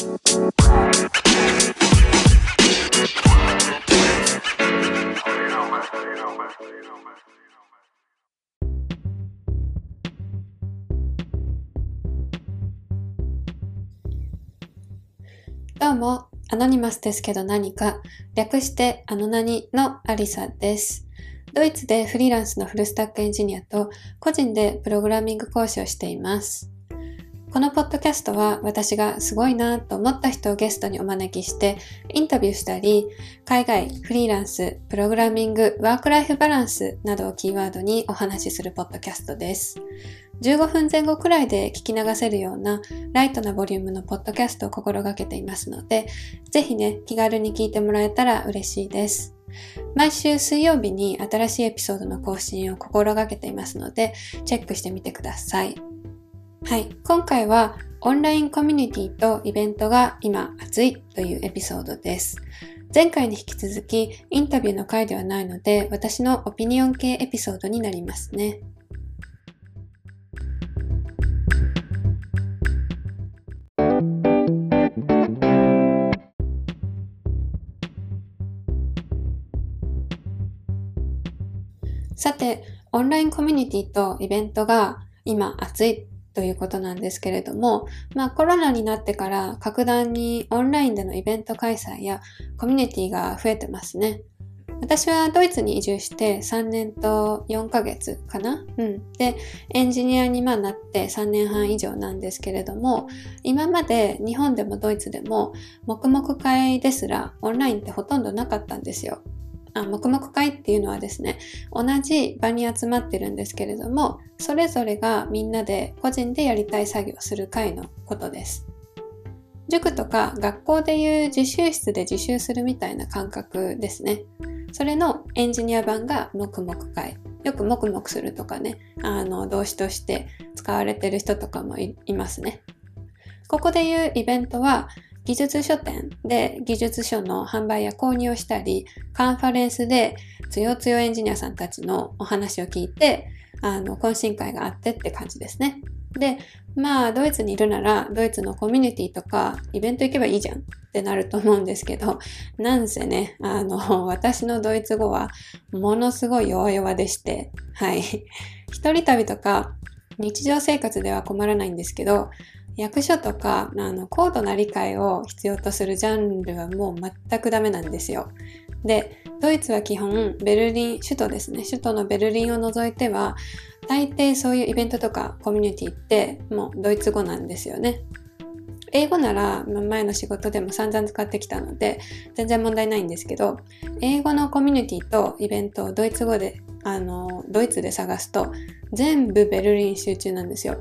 どうも、アノニマスですけど何か、略してアノナニのアリサです。ドイツでフリーランスのフルスタックエンジニアと個人でプログラミング講師をしています。このポッドキャストは私がすごいなと思った人をゲストにお招きしてインタビューしたり、海外、フリーランス、プログラミング、ワークライフバランスなどをキーワードにお話しするポッドキャストです。15分前後くらいで聞き流せるようなライトなボリュームのポッドキャストを心がけていますので、ぜひね、気軽に聞いてもらえたら嬉しいです。毎週水曜日に新しいエピソードの更新を心がけていますので、チェックしてみてください。はい。今回はオンラインコミュニティとイベントが今熱いというエピソードです。前回に引き続きインタビューの回ではないので私のオピニオン系エピソードになりますね。さて、オンラインコミュニティとイベントが今熱いということなんですけれども、まあコロナになってから格段にオンラインでのイベント開催やコミュニティが増えてますね。私はドイツに移住して3年と4ヶ月かな？うん。で、エンジニアにまあなって3年半以上なんですけれども、今まで日本でもドイツでも黙々会ですらオンラインってほとんどなかったんですよ。あ黙々会っていうのはですね、同じ場に集まってるんですけれども、それぞれがみんなで個人でやりたい作業をする会のことです。塾とか学校でいう自習室で自習するみたいな感覚ですね。それのエンジニア版が黙々会。よく黙々するとかね、あの動詞として使われてる人とかもいますね。ここでいうイベントは技術書店で技術書の販売や購入をしたり、カンファレンスでつよつよエンジニアさんたちのお話を聞いて、あの、懇親会があってって感じですね。で、まあ、ドイツにいるなら、ドイツのコミュニティとか、イベント行けばいいじゃんってなると思うんですけど、なんせね、あの、私のドイツ語は、ものすごい弱々でして、はい。一人旅とか、日常生活では困らないんですけど、役所とかあの高度な理解を必要とするジャンルはもう全くダメなんですよ。で、ドイツは基本ベルリン、首都ですね。首都のベルリンを除いては大抵そういうイベントとかコミュニティってもうドイツ語なんですよね。英語なら前の仕事でも散々使ってきたので全然問題ないんですけど英語のコミュニティとイベントをドイツ語であのドイツで探すと全部ベルリン集中なんですよ。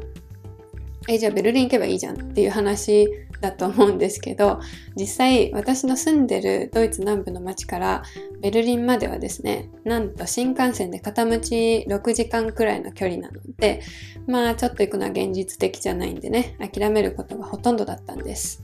えじゃあベルリン行けばいいじゃんっていう話だと思うんですけど実際私の住んでるドイツ南部の町からベルリンまではですねなんと新幹線で片道6時間くらいの距離なのでまあちょっと行くのは現実的じゃないんでね諦めることがほとんどだったんです。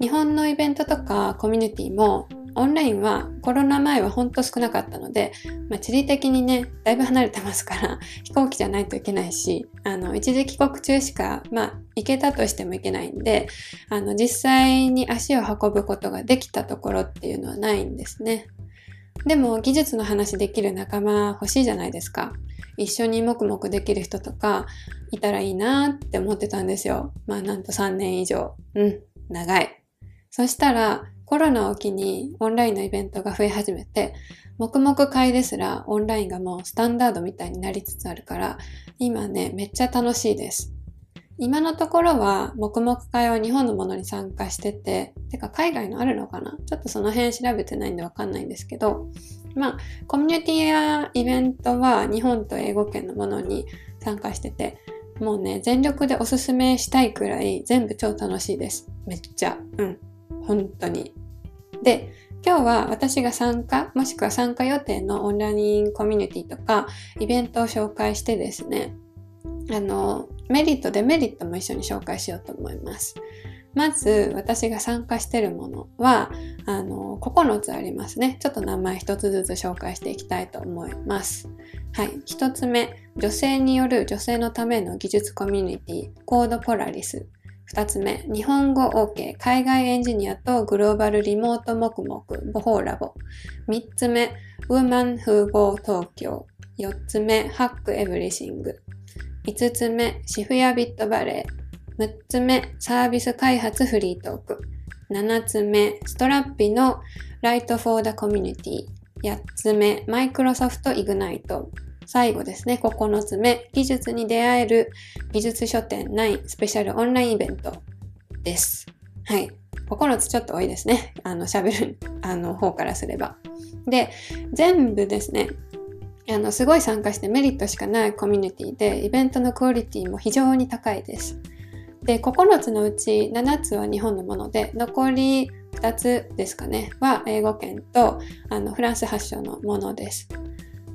日本のイベントとかコミュニティもオンラインはコロナ前はほんと少なかったので、まあ、地理的にね、だいぶ離れてますから 飛行機じゃないといけないし、あの、一時帰国中しか、まあ、行けたとしても行けないんで、あの、実際に足を運ぶことができたところっていうのはないんですね。でも、技術の話できる仲間欲しいじゃないですか。一緒に黙々できる人とかいたらいいなって思ってたんですよ。まあ、なんと3年以上。うん、長い。そしたら、コロナを機にオンラインのイベントが増え始めて、黙々会ですらオンラインがもうスタンダードみたいになりつつあるから、今ね、めっちゃ楽しいです。今のところは黙々会は日本のものに参加してて、てか海外のあるのかな？ちょっとその辺調べてないんでわかんないんですけど、まあ、コミュニティやイベントは日本と英語圏のものに参加してて、もうね、全力でおすすめしたいくらい全部超楽しいです。めっちゃ。うん。本当に。で、今日は私が参加、もしくは参加予定のオンラインコミュニティとかイベントを紹介してですね、あの、メリット、デメリットも一緒に紹介しようと思います。まず、私が参加してるものは、あの、9つありますね。ちょっと名前一つずつ紹介していきたいと思います。はい。一つ目、女性による女性のための技術コミュニティ、コードポラリス。2つ目、日本語 OK、海外エンジニアとグローバルリモート黙々、ボホーラボ。3つ目、ウーマン風貌東京。4つ目、ハックエブリシング。5つ目、シフヤビットバレー。6つ目、サービス開発フリートーク。7つ目、ストラッピのライトフォーダコミュニティ。8つ目、マイクロソフトイグナイト。最後ですね、9つ目、技術に出会える技術書店9スペシャルオンラインイベントです。はい。9つちょっと多いですね。あの、喋る、あの、方からすれば。で、全部ですね、あの、すごい参加してメリットしかないコミュニティで、イベントのクオリティも非常に高いです。で、9つのうち7つは日本のもので、残り2つですかね、は英語圏とあのフランス発祥のものです。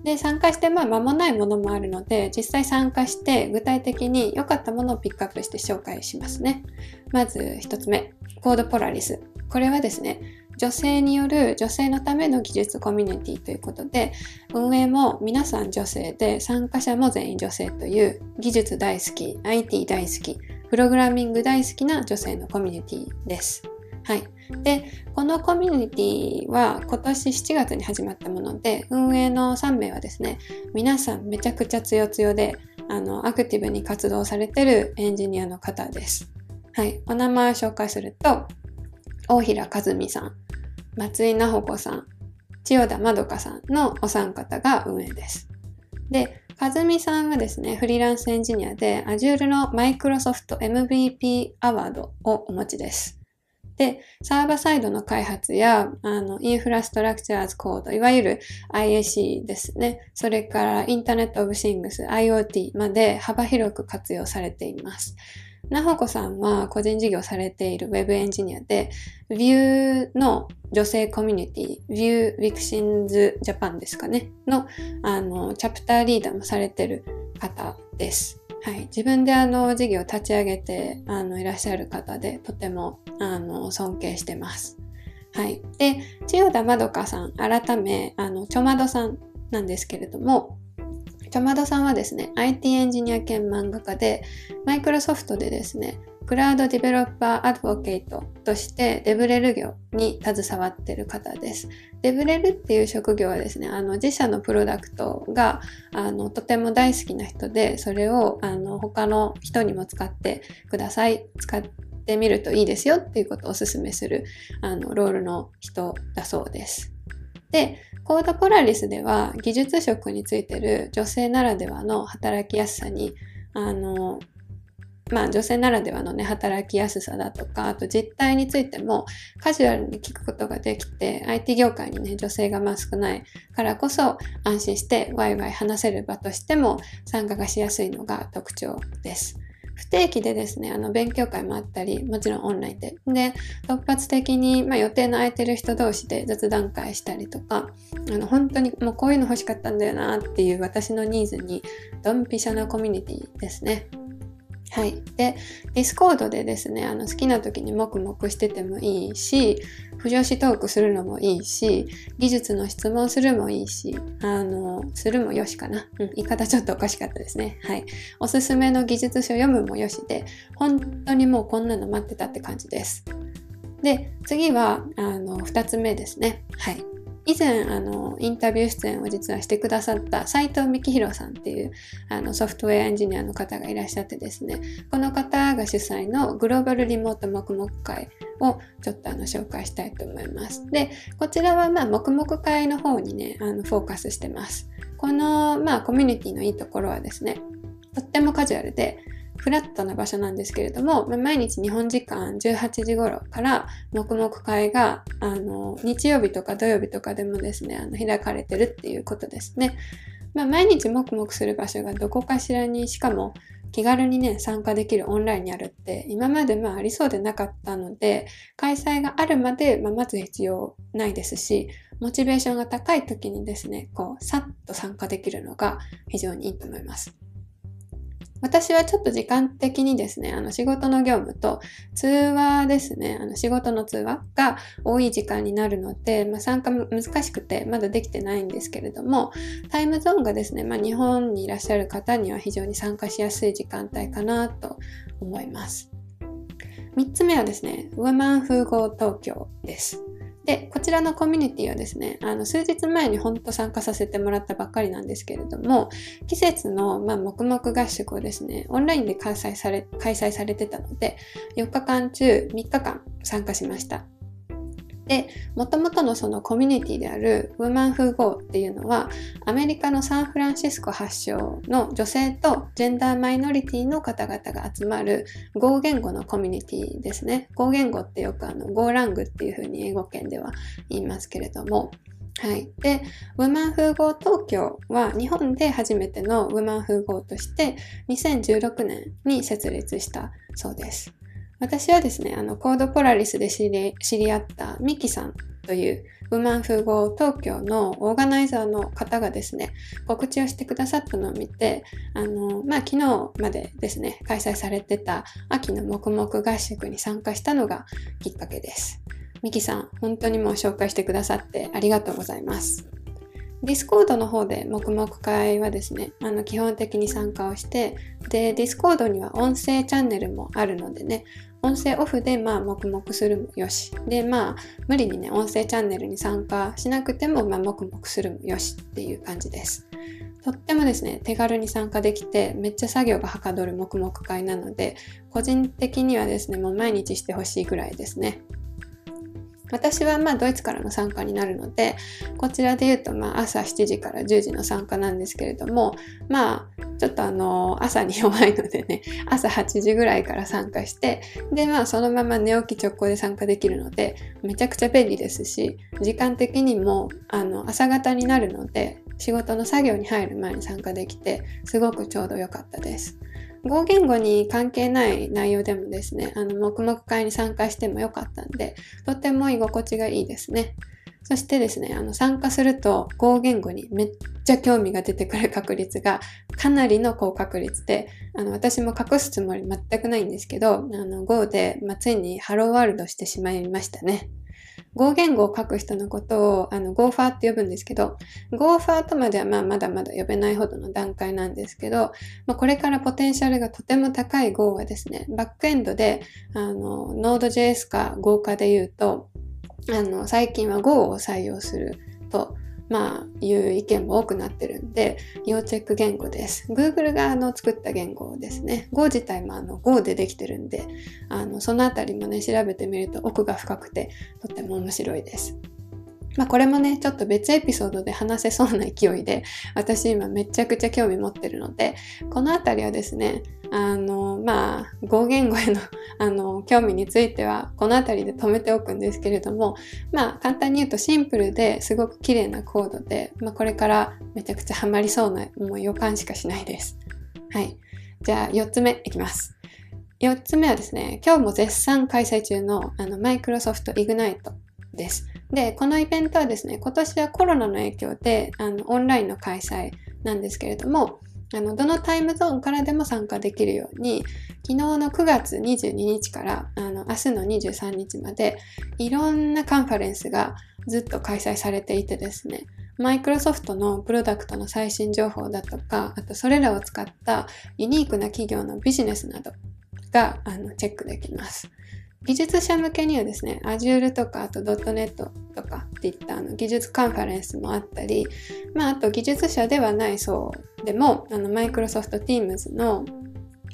で、参加してまあ間もないものもあるので、実際参加して具体的に良かったものをピックアップして紹介しますね。まず1つ目、コードポラリス。これはですね、女性による女性のための技術コミュニティということで、運営も皆さん女性で参加者も全員女性という技術大好き、IT 大好き、プログラミング大好きな女性のコミュニティです。はい。で、このコミュニティは今年7月に始まったもので、運営の3名はですね、皆さんめちゃくちゃ強強で、あの、アクティブに活動されてるエンジニアの方です。はい。お名前を紹介すると、大平和美さん、松井奈穂子さん、千代田まどかさんのお三方が運営です。で、和美さんはですね、フリーランスエンジニアで Azure の Microsoft MVP アワードをお持ちです。で、サーバーサイドの開発や、あの、インフラストラクチャーズコード、いわゆる IAC ですね。それからインターネットオブシングス、IoT まで幅広く活用されています。なほこさんは個人事業されている Web エンジニアで、Vue の女性コミュニティ、Vue Wixins Japan ですかね、の、あの、チャプターリーダーもされてる方です。はい。自分であの、事業を立ち上げて、あの、いらっしゃる方で、とても、あの、尊敬してます。はい。で、千代田まどかさん、改め、あの、ちょまどさんなんですけれども、ちょまどさんはですね、IT エンジニア兼漫画家で、マイクロソフトでですね、クラウドディベロッパーアドボケイトとしてデブレル業に携わっている方です。デブレルっていう職業はですね、あの自社のプロダクトがあのとても大好きな人で、それをあの他の人にも使ってください。使ってみるといいですよっていうことをお勧めするあのロールの人だそうです。で、コードポラリスでは技術職についてる女性ならではの働きやすさに、あの、まあ女性ならではのね、働きやすさだとか、あと実態についてもカジュアルに聞くことができて、IT 業界にね、女性がまあ少ないからこそ安心してワイワイ話せる場としても参加がしやすいのが特徴です。不定期でですね、あの、勉強会もあったり、もちろんオンラインで。で、突発的に、まあ、予定の空いてる人同士で雑談会したりとか、あの、本当にもうこういうの欲しかったんだよなっていう私のニーズに、ドンピシャなコミュニティですね。はい。で、 Discord でですね、あの好きな時に黙々しててもいいし、女子トークするのもいいし、技術の質問するもいいし、あの、するもよしかな。うん、言い方ちょっとおかしかったですね。はい。おすすめの技術書読むもよしで、本当にもうこんなの待ってたって感じです。で、次は、あの、二つ目ですね。はい。以前あのインタビュー出演を実はしてくださった斉藤幹弘さんっていうあのソフトウェアエンジニアの方がいらっしゃってですねこの方が主催のグローバルリモート黙々会をちょっとあの紹介したいと思います。で、こちらはまあ黙々会の方にね、あのフォーカスしてます。このまあコミュニティのいいところはですね、とってもカジュアルで、フラットな場所なんですけれども、毎日日本時間18時頃から黙々会があの日曜日とか土曜日とかでもですねあの開かれてるっていうことですね。まあ、毎日黙々する場所がどこかしらにしかも気軽にね参加できるオンラインにあるって今までまあありそうでなかったので開催があるまで、まあ、待つ必要ないですしモチベーションが高い時にですねこうさっと参加できるのが非常にいいと思います。私はちょっと時間的にですね、あの仕事の業務と通話ですね、あの仕事の通話が多い時間になるので、まあ、参加難しくてまだできてないんですけれども、タイムゾーンがですね、まあ、日本にいらっしゃる方には非常に参加しやすい時間帯かなと思います。3つ目はですね、ウーマン風合東京です。で、こちらのコミュニティはですね、あの数日前にほんと参加させてもらったばっかりなんですけれども、季節の、まあ、黙々合宿をですね、オンラインで開催され、開催されてたので、4日間中3日間参加しました。で、もともとのそのコミュニティであるウーマンフーゴーっていうのは、アメリカのサンフランシスコ発祥の女性とジェンダーマイノリティの方々が集まる合言語のコミュニティですね。合言語ってよくあの、ゴーラングっていうふうに英語圏では言いますけれども、はい。で、ウーマン風合東京は日本で初めてのウーマン風合として2016年に設立したそうです。私はですね、あの、 Code Polaris で知り知り合ったミキさんという Women Who Code Tokyo のオーガナイザーの方がですね、告知をしてくださったのを見て、あの、まあ、昨日までですね、開催されてた秋の黙々合宿に参加したのがきっかけです。ミキさん、本当にもう紹介してくださってありがとうございます。 Discord の方で黙々会はですね、あの基本的に参加をして、で、 Discord には音声チャンネルもあるのでね、音声オフでまあ黙々するもよし。で、まあ無理にね、音声チャンネルに参加しなくても、まあ黙々するもよしっていう感じです。とってもですね、手軽に参加できて、めっちゃ作業がはかどる黙々会なので、個人的にはですね、もう毎日してほしいぐらいですね。私はまあドイツからの参加になるので、こちらで言うとまあ朝7時から10時の参加なんですけれども、まあちょっとあの朝に弱いのでね、朝8時ぐらいから参加して、でまあそのまま寝起き直行で参加できるので、めちゃくちゃ便利ですし、時間的にもあの朝方になるので、仕事の作業に入る前に参加できて、すごくちょうど良かったです。合言語に関係ない内容でもですね、あの、黙々会に参加してもよかったんで、とっても居心地がいいですね。そしてですね、あの、参加すると合言語にめっちゃ興味が出てくる確率がかなりの高確率で、あの、私も隠すつもり全くないんですけど、あの、Go で、まあ、ついにハローワールドしてしまいましたね。語言語を書く人のことをあのゴーファーって呼ぶんですけど、ゴーファーとまではまあまだまだ呼べないほどの段階なんですけど、まあ、これからポテンシャルがとても高い Go はですね、バックエンドであの Node.js か Go かで言うと、あの最近は Go を採用するとまあ、いう意見も多くなってるんで、要チェック言語です。Google があの作った言語ですね。Go 自体もあの Go でできてるんで、あのそのあたりもね、調べてみると奥が深くて、とっても面白いです。まあこれもね、ちょっと別エピソードで話せそうな勢いで、私今めちゃくちゃ興味持ってるので、このあたりはですね、あの、まあ、語言語への、あの、興味については、このあたりで止めておくんですけれども、まあ、簡単に言うとシンプルですごく綺麗なコードで、まあ、これからめちゃくちゃハマりそうな、もう予感しかしないです。はい。じゃあ、4つ目いきます。4つ目はですね、今日も絶賛開催中の、あの、マイクロソフトイグナイトです。で、このイベントはですね、今年はコロナの影響で、あの、オンラインの開催なんですけれども、あの、どのタイムゾーンからでも参加できるように、昨日の9月22日から、あの、明日の23日まで、いろんなカンファレンスがずっと開催されていてですね、マイクロソフトのプロダクトの最新情報だとか、あとそれらを使ったユニークな企業のビジネスなどがあのチェックできます。技術者向けにはですね、Azure とか、あと .NET とかっていったあの技術カンファレンスもあったり、まあ、あと技術者ではない層でも、あの、Microsoft Teams の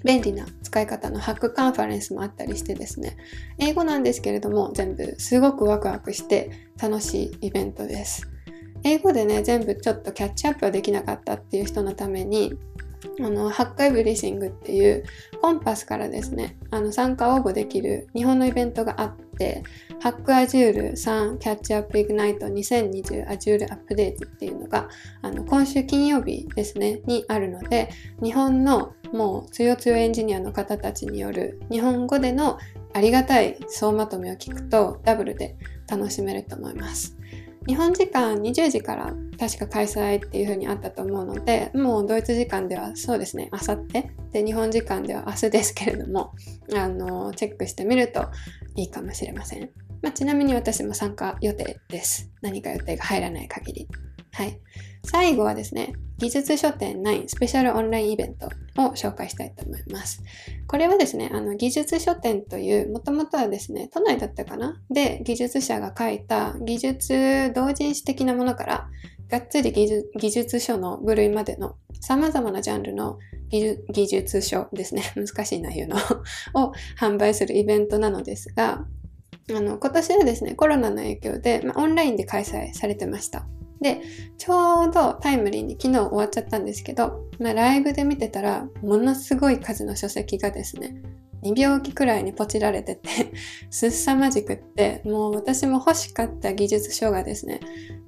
便利な使い方のハックカンファレンスもあったりしてですね、英語なんですけれども、全部すごくワクワクして楽しいイベントです。英語でね、全部ちょっとキャッチアップはできなかったっていう人のために、あの、ハックエブリシングっていうコンパスからですね、あの、参加応募できる日本のイベントがあって、ハックアジュール3キャッチアップイグナイト2020アジュールアップデートっていうのが、あの、今週金曜日ですね、にあるので、日本のもう強強エンジニアの方たちによる日本語でのありがたい総まとめを聞くとダブルで楽しめると思います。日本時間20時から確か開催っていう風にあったと思うので、もうドイツ時間ではそうですね、あさってで、日本時間では明日ですけれども、あの、チェックしてみるといいかもしれません。まあ、ちなみに私も参加予定です。何か予定が入らない限り。はい。最後はですね、技術書店9スペシャルオンラインイベントを紹介したいと思います。これはですね、あの技術書店という、もともとはですね、都内だったかな？で、技術者が書いた技術同人誌的なものから、がっつり技術書の部類までの様々なジャンルの技術書ですね、難しい内容のを販売するイベントなのですが、あの今年はですね、コロナの影響で、ま、オンラインで開催されてました。で、ちょうどタイムリーに昨日終わっちゃったんですけど、まあ、ライブで見てたら、ものすごい数の書籍がですね、2秒期くらいにポチられてて すっさまじくって、もう私も欲しかった技術書がですね、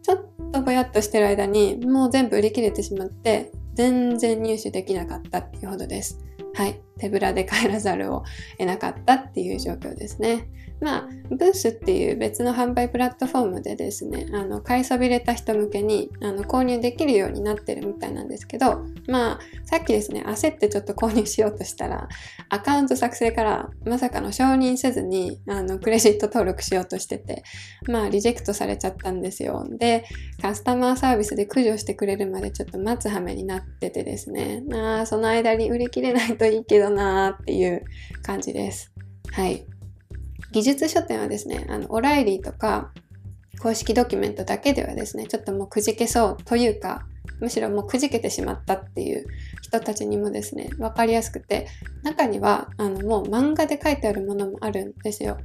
ちょっとぼやっとしてる間にもう全部売り切れてしまって、全然入手できなかったっていうほどです。はい。手ぶらで帰らざるを得なかったっていう状況ですね。まあ、ブースっていう別の販売プラットフォームでですね、あの、買いそびれた人向けに、あの、購入できるようになってるみたいなんですけど、まあ、さっきですね、焦ってちょっと購入しようとしたら、アカウント作成からまさかの承認せずに、あの、クレジット登録しようとしてて、まあ、リジェクトされちゃったんですよ。で、カスタマーサービスで駆除してくれるまでちょっと待つ羽目になっててですね、まあ、その間に売り切れないといいけどなーっていう感じです。はい。技術書店はですね、あの、オライリーとか、公式ドキュメントだけではですね、ちょっともうくじけそうというか、むしろもうくじけてしまったっていう人たちにもですね、わかりやすくて、中には、あの、もう漫画で書いてあるものもあるんですよ。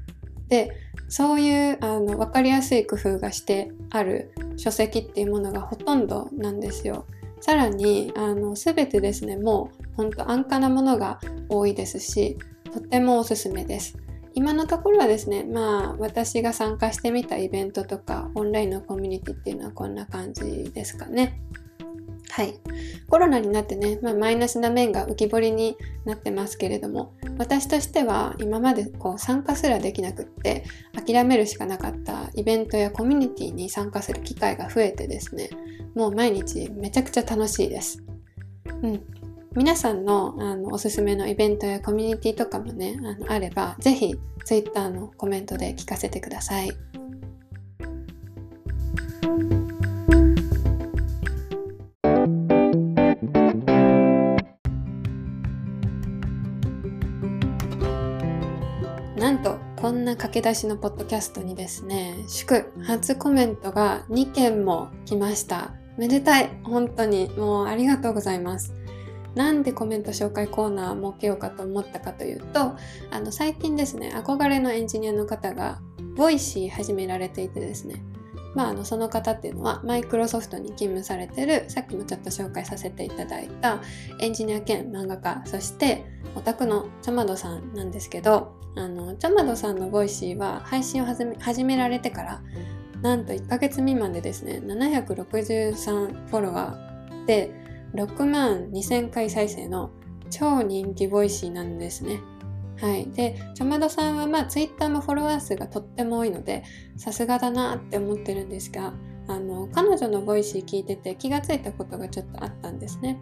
で、そういう、あの、わかりやすい工夫がしてある書籍っていうものがほとんどなんですよ。さらに、あの、すべてですね、もう、ほんと安価なものが多いですし、とってもおすすめです。今のところはですね、まあ私が参加してみたイベントとかオンラインのコミュニティっていうのはこんな感じですかね。はい。コロナになってね、まあ、マイナスな面が浮き彫りになってますけれども、私としては今までこう参加すらできなくって諦めるしかなかったイベントやコミュニティに参加する機会が増えてですね、もう毎日めちゃくちゃ楽しいです。うん。皆さんのあのおすすめのイベントやコミュニティとかもね、あのあれば、ぜひ Twitter のコメントで聞かせてください。なんと、こんな駆け出しのポッドキャストにですね、祝、初コメントが2件も来ました。めでたい。本当に。もうありがとうございます。なんでコメント紹介コーナー設けようかと思ったかというと、あの最近ですね、憧れのエンジニアの方が、 Voicy始められていてですね、まあ、あのその方っていうのはマイクロソフトに勤務されてるさっきもちょっと紹介させていただいたエンジニア兼漫画家そしてオタクのちょまどさんなんですけどあのちょまどさんの Voicy は配信を始められてからなんと1ヶ月未満でですね763フォロワーで6万2000回再生の超人気 Voicy なんですね。はい。で、ちょまどさんはまあツイッターもフォロワー数がとっても多いので、さすがだなって思ってるんですが、あの、彼女の Voicy 聞いてて気がついたことがちょっとあったんですね。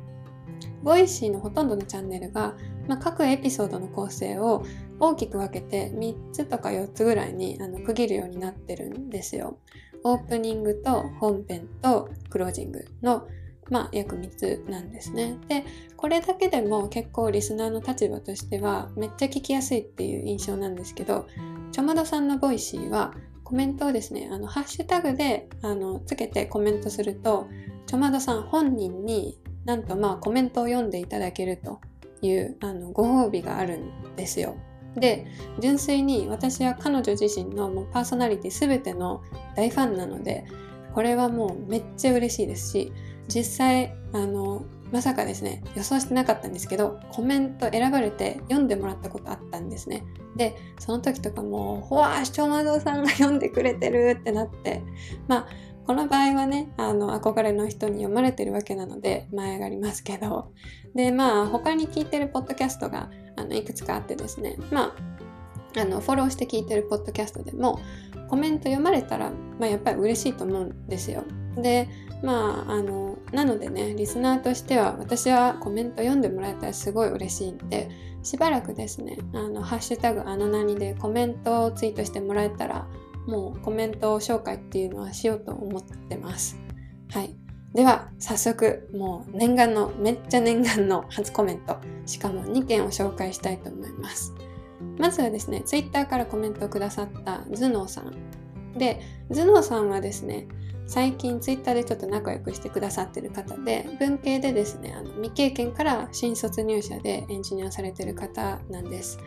Voicyのほとんどのチャンネルが、まあ、各エピソードの構成を大きく分けて3つとか4つぐらいにあの区切るようになってるんですよ。オープニングと本編とクロージングのまあ、約3つなんですね。で、これだけでも結構リスナーの立場としてはめっちゃ聞きやすいっていう印象なんですけど、ちょまどさんの Voicy はコメントをですね、あの、ハッシュタグで、あの、つけてコメントすると、ちょまどさん本人になんとまあコメントを読んでいただけるというあのご褒美があるんですよ。で、純粋に私は彼女自身のもうパーソナリティ全ての大ファンなので、これはもうめっちゃ嬉しいですし、実際あのまさかですね予想してなかったんですけどコメント選ばれて読んでもらったことあったんですねでその時とかもう「ほわ視聴魔道さんが読んでくれてる!」ってなってまあこの場合はねあの憧れの人に読まれてるわけなので前上がりますけどでまあ他に聞いてるポッドキャストがあのいくつかあってですねまああのフォローして聞いてるポッドキャストでもコメント読まれたら、まあ、やっぱり嬉しいと思うんですよ。でまああのなのでねリスナーとしては私はコメント読んでもらえたらすごい嬉しいんでしばらくですねあのハッシュタグあの何でコメントをツイートしてもらえたらもうコメント紹介っていうのはしようと思ってます。はい。では早速もう念願のめっちゃ念願の初コメントしかも2件を紹介したいと思います。まずはですね Twitter からコメントをくださった頭脳さん。で頭脳さんはですね最近 Twitter でちょっと仲良くしてくださってる方で文系でですねあの未経験から新卒入社でエンジニアされてる方なんです。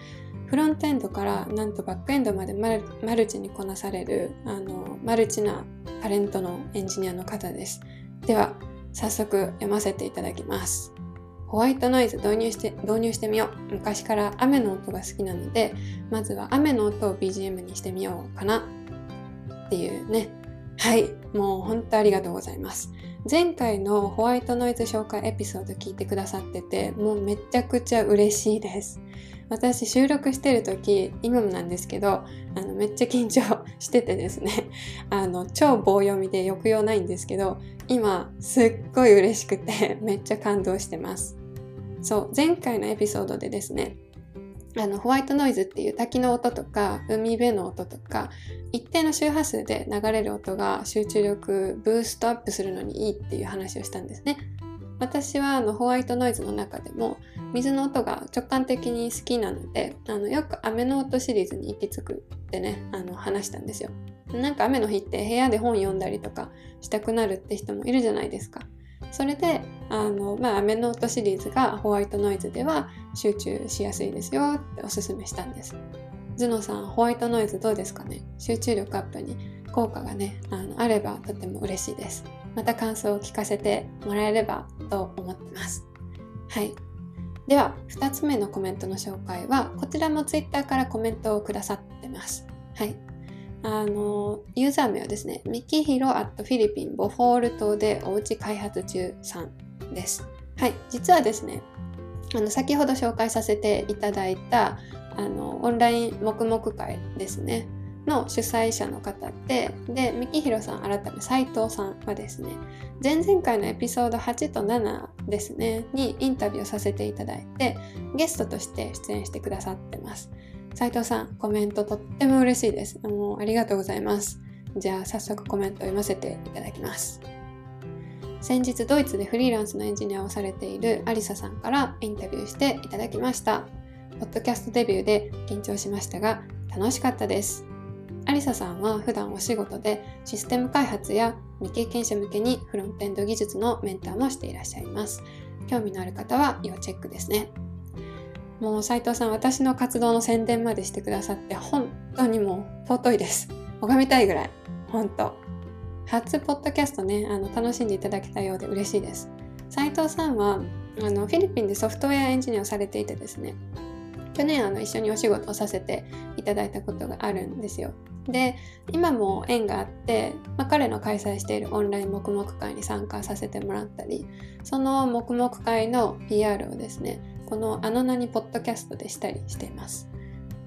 フロントエンドからなんとバックエンドまでマルチにこなされるあのマルチなタレントのエンジニアの方です。では早速読ませていただきます。ホワイトノイズ導入して導入してみよう。昔から雨の音が好きなのでまずは雨の音を BGM にしてみようかな。っていうね。はい。もう本当ありがとうございます。前回のホワイトノイズ紹介エピソード聞いてくださっててもうめちゃくちゃ嬉しいです。私収録してる時今もなんですけどあのめっちゃ緊張しててですね。あの超棒読みで抑揚ないんですけど今すっごい嬉しくてめっちゃ感動してます。そう前回のエピソードでですねあのホワイトノイズっていう滝の音とか海辺の音とか一定の周波数で流れる音が集中力ブーストアップするのにいいっていう話をしたんですね。私はあのホワイトノイズの中でも水の音が直感的に好きなのであのよく雨の音シリーズに行き着くってねあの話したんですよ。なんか雨の日って部屋で本読んだりとかしたくなるって人もいるじゃないですか。それであの、まあ、雨の音シリーズがホワイトノイズでは集中しやすいですよっておすすめしたんです頭脳さんホワイトノイズどうですかね？集中力アップに効果がねあのあればとても嬉しいですまた感想を聞かせてもらえればと思ってます。はい。では、2つ目のコメントの紹介は、こちらも Twitter からコメントをくださってます。はい。あの、ユーザー名はですね、ミキヒロアットフィリピンボフォール島でおうち開発中さんです。はい。実はですね、あの、先ほど紹介させていただいた、あの、オンライン黙々会ですね。の主催者の方で、で、三木宏さん改め斉藤さんはですね、前々回のエピソード8と7ですね、にインタビューさせていただいて、ゲストとして出演してくださってます。斉藤さん、コメントとっても嬉しいです。もうありがとうございます。じゃあ早速コメントを読ませていただきます。先日ドイツでフリーランスのエンジニアをされているアリサさんからインタビューしていただきました。ポッドキャストデビューで緊張しましたが楽しかったです。アリサさんは普段お仕事でシステム開発や未経験者向けにフロントエンド技術のメンターもしていらっしゃいます。興味のある方は要チェックですね。もう斉藤さん、私の活動の宣伝までしてくださって本当にもう尊いです。拝みたいぐらい。本当。初ポッドキャストね、あの楽しんでいただけたようで嬉しいです。斉藤さんはあのフィリピンでソフトウェアエンジニアをされていてですね、去年あの一緒にお仕事をさせていただいたことがあるんですよ。で今も縁があって、まあ、彼の開催しているオンライン黙々会に参加させてもらったりその黙々会の PR をですねこの「あの名にポッドキャスト」でしたりしています。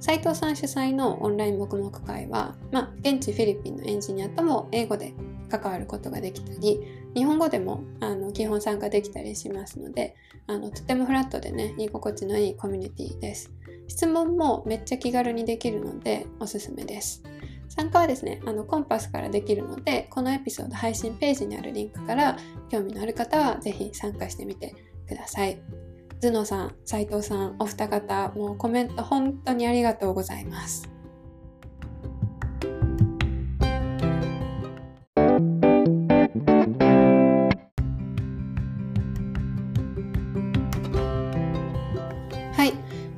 斉藤さん主催のオンライン黙々会は、まあ、現地フィリピンのエンジニアとも英語で関わることができたり日本語でもあの基本参加できたりしますのであのとてもフラットでね居心地のいいコミュニティです。質問もめっちゃ気軽にできるのでおすすめです。参加はですね、あのコンパスからできるので、このエピソード配信ページにあるリンクから興味のある方はぜひ参加してみてください。頭脳さん、斉藤さん、お二方、もうコメント本当にありがとうございます。はい。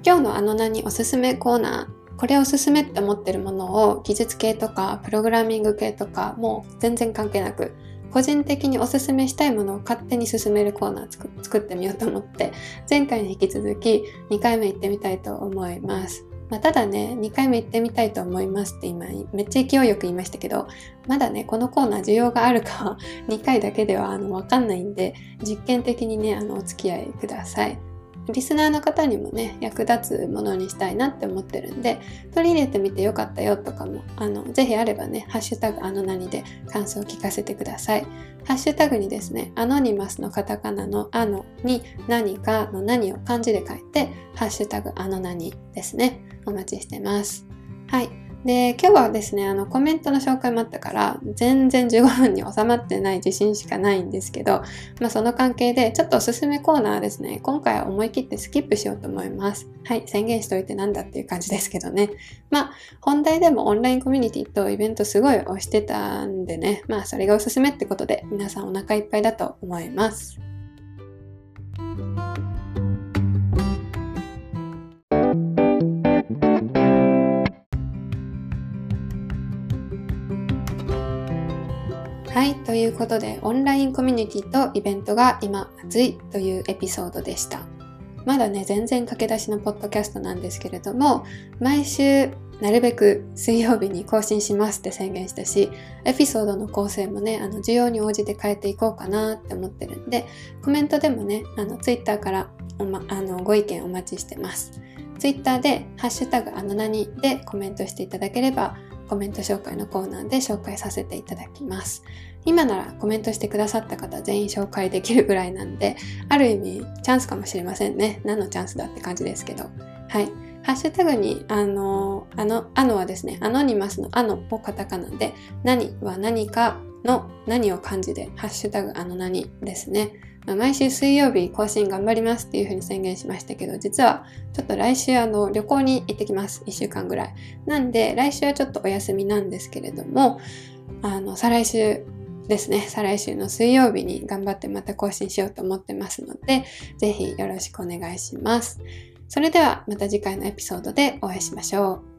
今日のあの名におすすめコーナー、これおすすめって思ってるものを技術系とかプログラミング系とかもう全然関係なく個人的におすすめしたいものを勝手に進めるコーナー作ってみようと思って前回に引き続き2回目行ってみたいと思います。まあ、ただね、2回目行ってみたいと思いますって今めっちゃ勢いよく言いましたけど、まだね、このコーナー需要があるかは2回だけではあの分かんないんで、実験的にね、あのお付き合いください。リスナーの方にもね役立つものにしたいなって思ってるんで取り入れてみてよかったよとかもあのぜひあればね「ハッシュタグあの何」で感想を聞かせてください。ハッシュタグにですねアノニマスのカタカナの「あの」に何かの何を漢字で書いて「ハッシュタグあの何」ですねお待ちしてます。はい。で、今日はですね、あの、コメントの紹介もあったから、全然15分に収まってない自信しかないんですけど、まあその関係で、ちょっとおすすめコーナーですね、今回は思い切ってスキップしようと思います。はい、宣言しといてなんだっていう感じですけどね。まあ、本題でもオンラインコミュニティとイベントすごい推してたんでね、まあそれがおすすめってことで、皆さんお腹いっぱいだと思います。はい、ということで、オンラインコミュニティとイベントが今熱いというエピソードでした。まだね、全然駆け出しのポッドキャストなんですけれども、毎週なるべく水曜日に更新しますって宣言したし、エピソードの構成もね、あの、需要に応じて変えていこうかなって思ってるんで、コメントでもね、あの、ツイッターからお、ま、あの、ご意見お待ちしてます。ツイッターで、ハッシュタグあの何でコメントしていただければ、コメント紹介のコーナーで紹介させていただきます。今ならコメントしてくださった方全員紹介できるぐらいなんで、ある意味チャンスかもしれませんね。何のチャンスだって感じですけど。はい。ハッシュタグに、あの、あの、あのはですね、アノニマスのあのをカタカナで、何は何かの何を漢字で、ハッシュタグあの何ですね。まあ、毎週水曜日更新頑張りますっていうふうに宣言しましたけど、実はちょっと来週あの旅行に行ってきます。1週間ぐらい。なんで、来週はちょっとお休みなんですけれども、あの、再来週ですね、再来週の水曜日に頑張ってまた更新しようと思ってますので、ぜひよろしくお願いします。それではまた次回のエピソードでお会いしましょう。